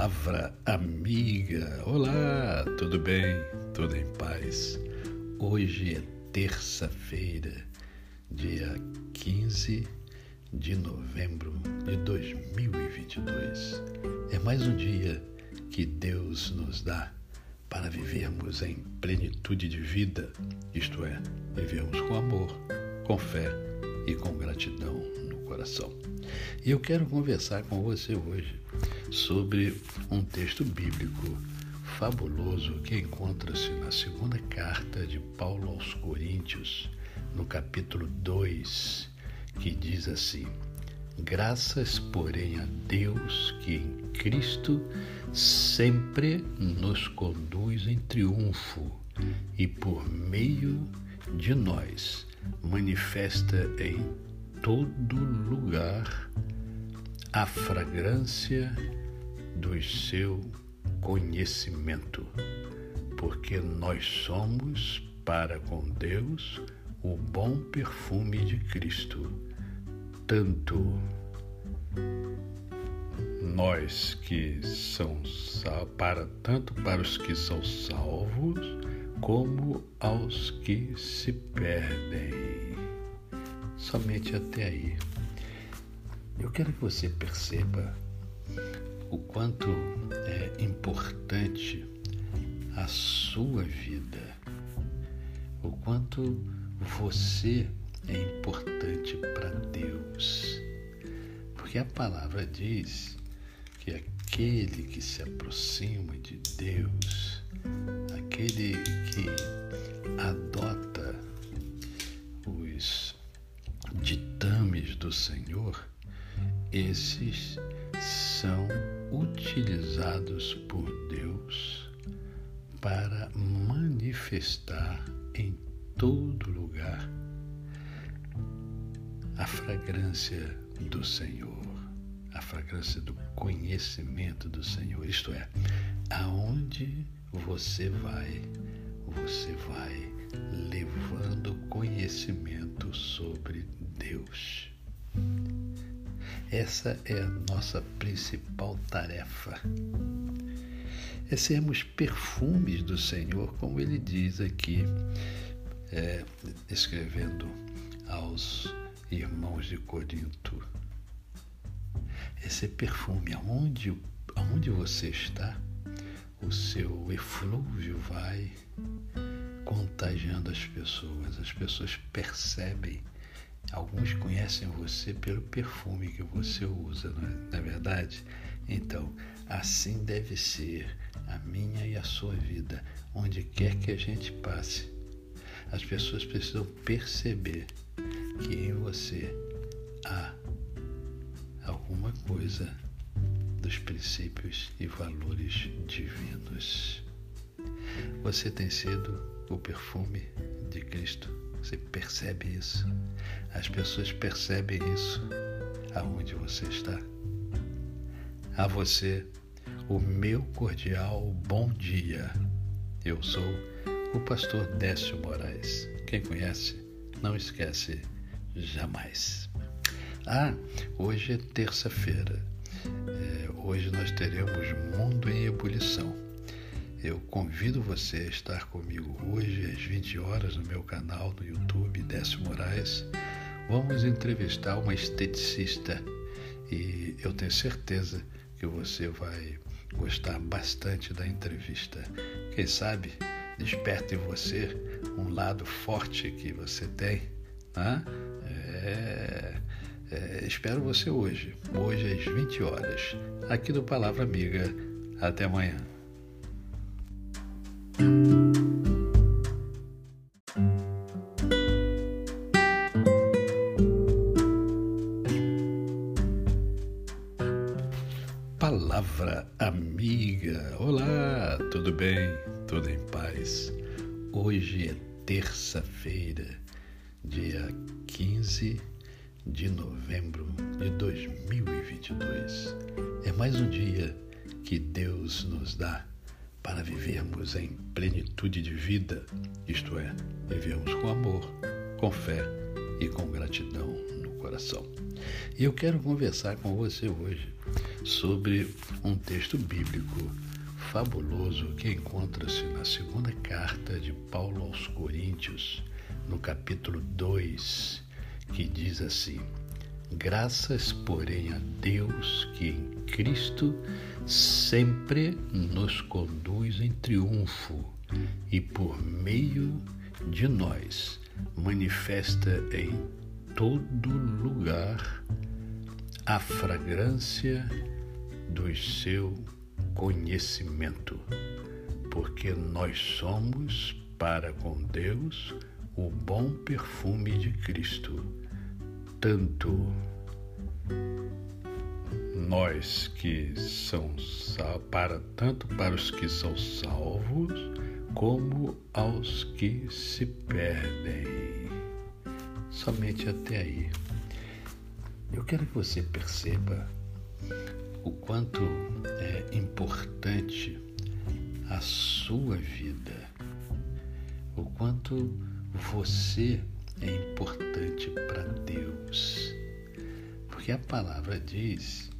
Palavra amiga. Olá, tudo bem? Tudo em paz? Hoje é terça-feira, dia 15 de novembro de 2022. É mais um dia que Deus nos dá para vivermos em plenitude de vida, isto é, vivermos com amor, com fé e com gratidão no coração. E eu quero conversar com você hoje sobre um texto bíblico fabuloso que encontra-se na segunda carta de Paulo aos Coríntios, no capítulo 2, que diz assim: Graças, porém, a Deus que em Cristo sempre nos conduz em triunfo e por meio de nós manifesta em todo lugar a fragrância do seu conhecimento, porque nós somos para com Deus o bom perfume de Cristo, tanto nós que são para tanto para os que são salvos como aos que se perdem. Somente até aí. Eu quero que você perceba o quanto é importante a sua vida, o quanto você é importante para Deus. Porque a palavra diz que aquele que se aproxima de Deus, aquele que adota os ditames do Senhor, esses são utilizados por Deus para manifestar em todo lugar a fragrância do Senhor, a fragrância do conhecimento do Senhor. Isto é, aonde você vai, você vai levando conhecimento sobre Deus. Essa é a nossa principal tarefa. É sermos perfumes do Senhor, como ele diz aqui, é, escrevendo aos irmãos de Corinto. Esse perfume, aonde, aonde você está, o seu eflúvio vai contagiando as pessoas. As pessoas percebem Alguns conhecem você pelo perfume que você usa, não é, não é verdade? Então, assim deve ser a minha e a sua vida, onde quer que a gente passe. As pessoas precisam perceber que em você há alguma coisa dos princípios e valores divinos. Você tem sido o perfume de Cristo. Você percebe isso? As pessoas percebem isso aonde você está. A você, o meu cordial bom dia. Eu sou o pastor Décio Moraes. Quem conhece, não esquece jamais. Ah, hoje é terça-feira. É, hoje nós teremos Mundo em Ebulição. Eu convido você a estar comigo hoje às 20 horas no meu canal no YouTube Décio Moraes Vamos entrevistar uma esteticista e eu tenho certeza que você vai gostar bastante da entrevista. Quem sabe desperte em você um lado forte que você tem. Né? É, é, espero você hoje, hoje às 20 horas, aqui do Palavra Amiga. Até amanhã. Palavra amiga. Olá, tudo bem? Tudo em paz? Hoje é terça-feira, dia 15 de novembro de 2022. É mais um dia que Deus nos dá para vivermos em plenitude de vida, isto é, vivermos com amor, com fé e com gratidão no coração. E eu quero conversar com você hoje sobre um texto bíblico fabuloso que encontra-se na segunda carta de Paulo aos Coríntios, no capítulo 2, que diz assim: Graças, porém, a Deus que em Cristo sempre nos conduz em triunfo e por meio de nós manifesta em todo lugar a fragrância do seu conhecimento, porque nós somos para com Deus o bom perfume de Cristo, tanto nós que são para tanto para os que são salvos como aos que se perdem. Somente até aí. Eu quero que você perceba o quanto é importante a sua vida, o quanto você é importante para Deus. Porque a palavra diz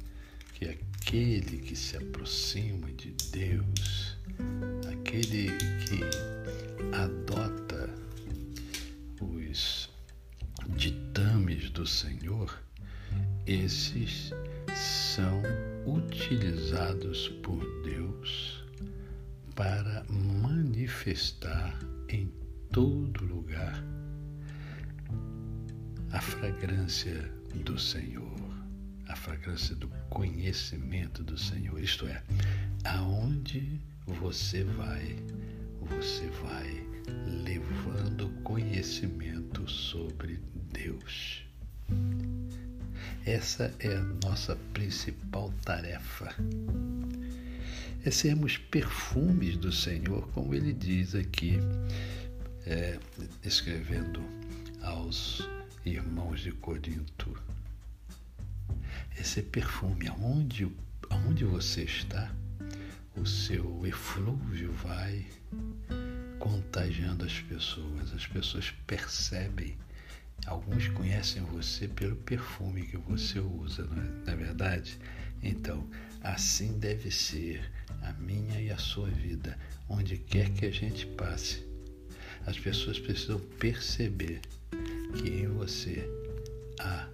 que aquele que se aproxima de Deus, aquele que adota os ditames do Senhor, esses são utilizados por Deus para manifestar em todo lugar a fragrância do Senhor, a fragrância do conhecimento do Senhor. Isto é, aonde você vai, você vai levando conhecimento sobre Deus. Essa é a nossa principal tarefa. É sermos perfumes do Senhor, como ele diz aqui, é, escrevendo aos irmãos de Corinto. Esse perfume, aonde, aonde você está, o seu eflúvio vai contagiando as pessoas. As pessoas percebem Alguns conhecem você pelo perfume que você usa, não é, não é verdade? Então, assim deve ser a minha e a sua vida, onde quer que a gente passe. As pessoas precisam perceber que em você há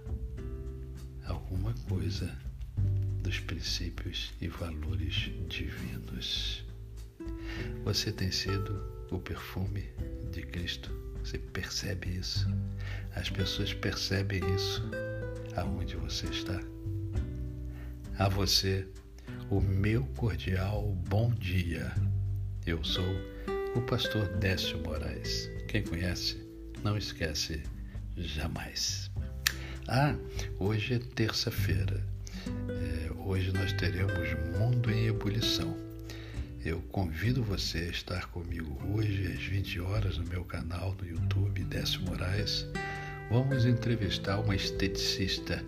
alguma coisa dos princípios e valores divinos. Você tem sido o perfume de Cristo. Você percebe isso? As pessoas percebem isso aonde você está. A você, o meu cordial bom dia. Eu sou o pastor Décio Moraes. Quem conhece, não esquece jamais. Ah, hoje é terça-feira. É, hoje nós teremos Mundo em Ebulição. Eu convido você a estar comigo hoje às 20 horas no meu canal no YouTube, Décio Moraes Vamos entrevistar uma esteticista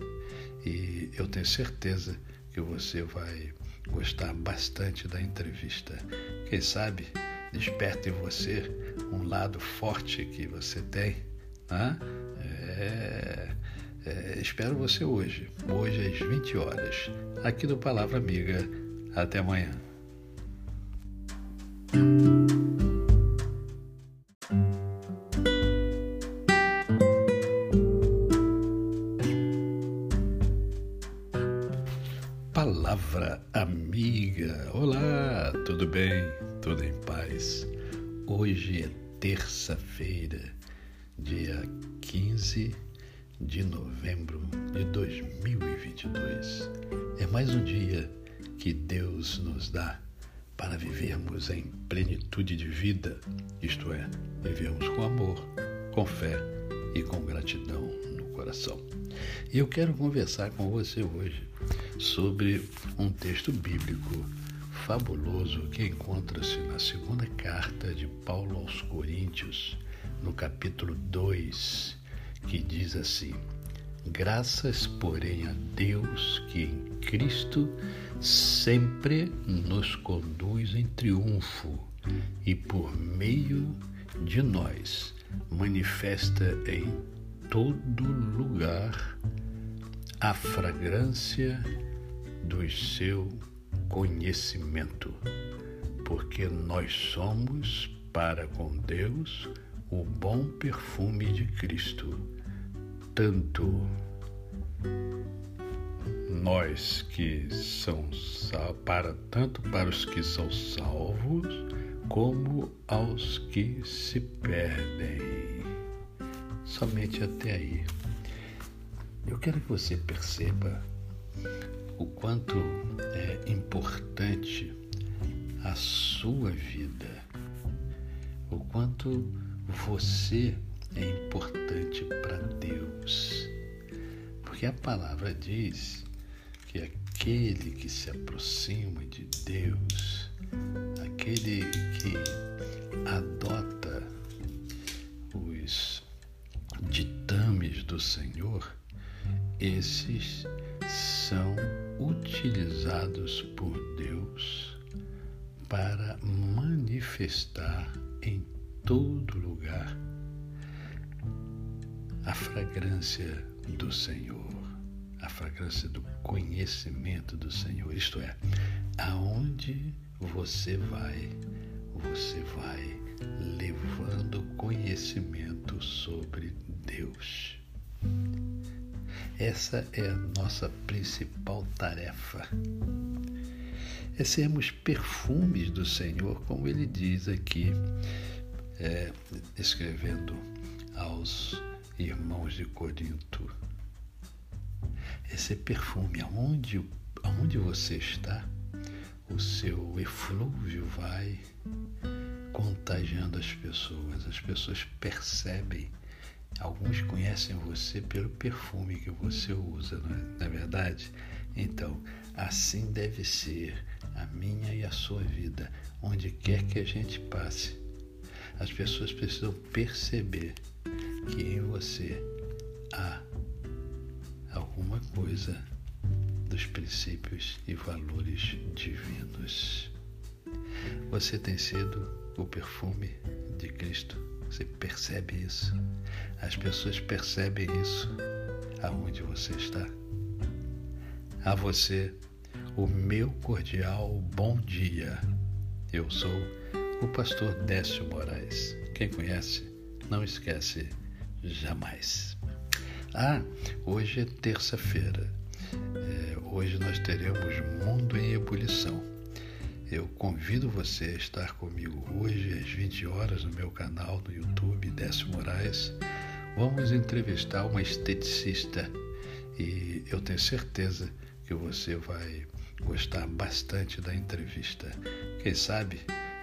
e eu tenho certeza que você vai gostar bastante da entrevista. Quem sabe desperte em você um lado forte que você tem. Né? É, é, espero você hoje, hoje às 20 horas, aqui do Palavra Amiga. Até amanhã. Palavra amiga. Olá, tudo bem? Tudo em paz? Hoje é terça-feira, dia 15 de novembro de 2022. É mais um dia que Deus nos dá para vivermos em plenitude de vida, isto é, vivermos com amor, com fé e com gratidão no coração. E eu quero conversar com você hoje sobre um texto bíblico fabuloso que encontra-se na segunda carta de Paulo aos Coríntios, no capítulo 2, que diz assim: Graças, porém, a Deus que em Cristo sempre nos conduz em triunfo e por meio de nós manifesta em todo lugar a fragrância do seu conhecimento, porque nós somos para com Deus o bom perfume de Cristo, tanto nós que são para tanto para os que são salvos como aos que se perdem. Somente até aí. Eu quero que você perceba o quanto é importante a sua vida, o quanto você é importante para Deus. Porque a palavra diz que aquele que se aproxima de Deus, aquele que adota os ditames do Senhor, esses são utilizados por Deus para manifestar em todo lugar a fragrância do Senhor, a fragrância do conhecimento do Senhor. Isto é, aonde você vai, você vai levando conhecimento sobre Deus. Essa é a nossa principal tarefa. É sermos perfumes do Senhor, como ele diz aqui, é, escrevendo aos irmãos de Corinto. Esse perfume, aonde, aonde você está, o seu eflúvio vai contagiando as pessoas. As pessoas percebem. Alguns conhecem você pelo perfume que você usa, não é, não é verdade? Então, assim deve ser a minha e a sua vida, onde quer que a gente passe. As pessoas precisam perceber que em você há alguma coisa dos princípios e valores divinos. Você tem sido o perfume de Cristo. Você percebe isso? As pessoas percebem isso aonde você está. A você, o meu cordial bom dia. Eu sou o pastor Décio Moraes. Quem conhece, não esquece jamais. Ah, hoje é terça-feira. É, hoje nós teremos Mundo em Ebulição. Eu convido você a estar comigo hoje às 20 horas no meu canal no YouTube, Décio Moraes. Vamos entrevistar uma esteticista e eu tenho certeza que você vai gostar bastante da entrevista. Quem sabe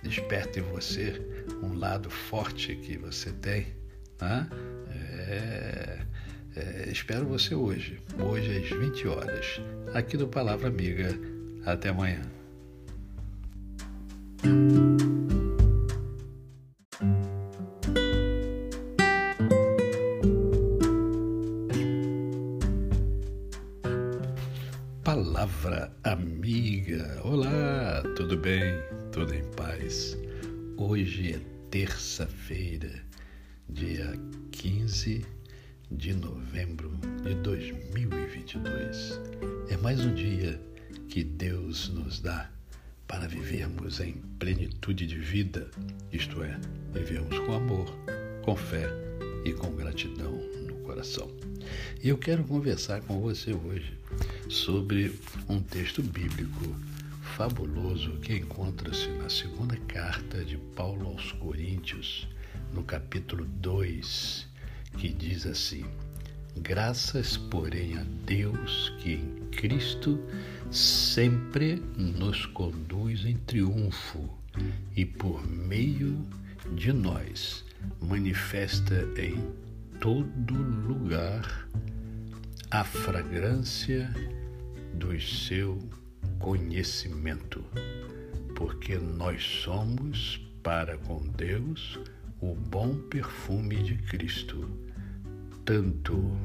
desperte em você um lado forte que você tem. Né? É é, espero você hoje, hoje às 20 horas, aqui do Palavra Amiga. Até amanhã. Palavra Amiga. Olá, tudo bem? Tudo em paz? Hoje é terça-feira, dia 15 de novembro de 2022. É mais um dia que Deus nos dá para vivermos em plenitude de vida, isto é, vivermos com amor, com fé e com gratidão no coração. E eu quero conversar com você hoje sobre um texto bíblico fabuloso que encontra-se na segunda carta de Paulo aos Coríntios, no capítulo 2, que diz assim: Graças, porém, a Deus que em Cristo sempre nos conduz em triunfo e por meio de nós manifesta em todo lugar a fragrância do seu conhecimento, porque nós somos para com Deus o bom perfume de Cristo, tanto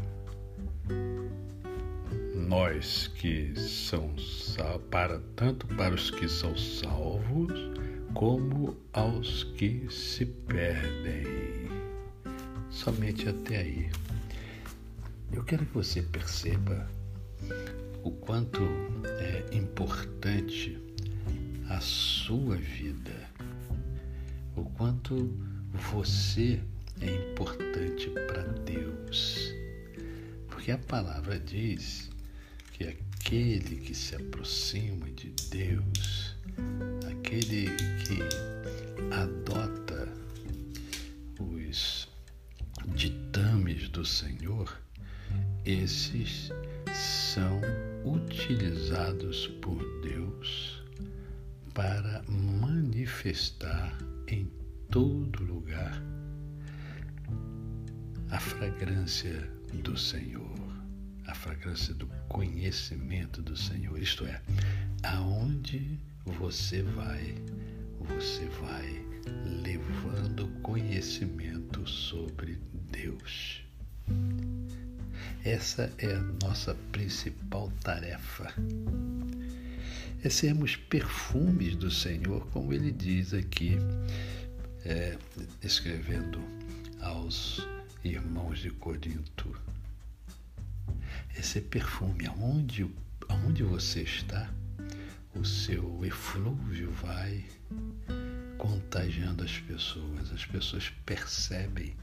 nós que são para tanto para os que são salvos como aos que se perdem. Somente até aí. Eu quero que você perceba o quanto é importante a sua vida, o quanto você é importante para Deus. Porque a palavra diz que aquele que se aproxima de Deus, aquele que adota os ditames do Senhor, esses utilizados por Deus para manifestar em todo lugar a fragrância do Senhor, a fragrância do conhecimento do Senhor. Isto é, aonde você vai, você vai levando conhecimento sobre Deus. Essa é a nossa principal tarefa. É sermos perfumes do Senhor, como ele diz aqui, é, escrevendo aos irmãos de Corinto. Esse perfume, aonde, aonde você está, o seu eflúvio vai contagiando as pessoas. As pessoas percebem.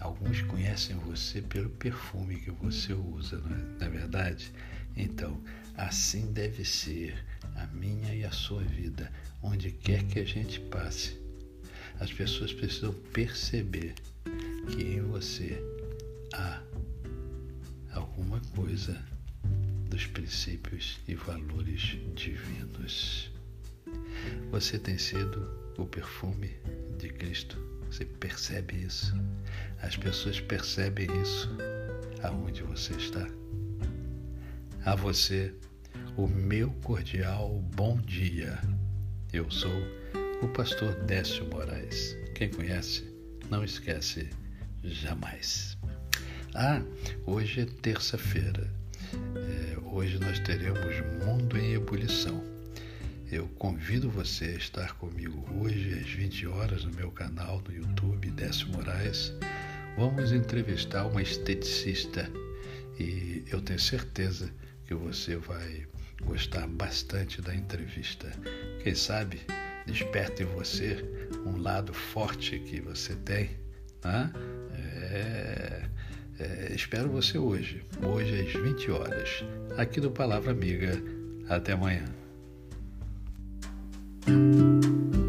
Alguns conhecem você pelo perfume que você usa, não é, não é verdade? Então, assim deve ser a minha e a sua vida, onde quer que a gente passe. As pessoas precisam perceber que em você há alguma coisa dos princípios e valores divinos. Você tem sido o perfume de Cristo. Você percebe isso? As pessoas percebem isso aonde você está. A você, o meu cordial bom dia. Eu sou o pastor Décio Moraes. Quem conhece, não esquece jamais. Ah, hoje é terça-feira. É, hoje nós teremos Mundo em Ebulição. Eu convido você a estar comigo hoje às 20 horas no meu canal no YouTube, Décio Moraes. Vamos entrevistar uma esteticista e eu tenho certeza que você vai gostar bastante da entrevista. Quem sabe desperte em você um lado forte que você tem. Né? É, é, espero você hoje, hoje às 20 horas, aqui do Palavra Amiga. Até amanhã. Thank you.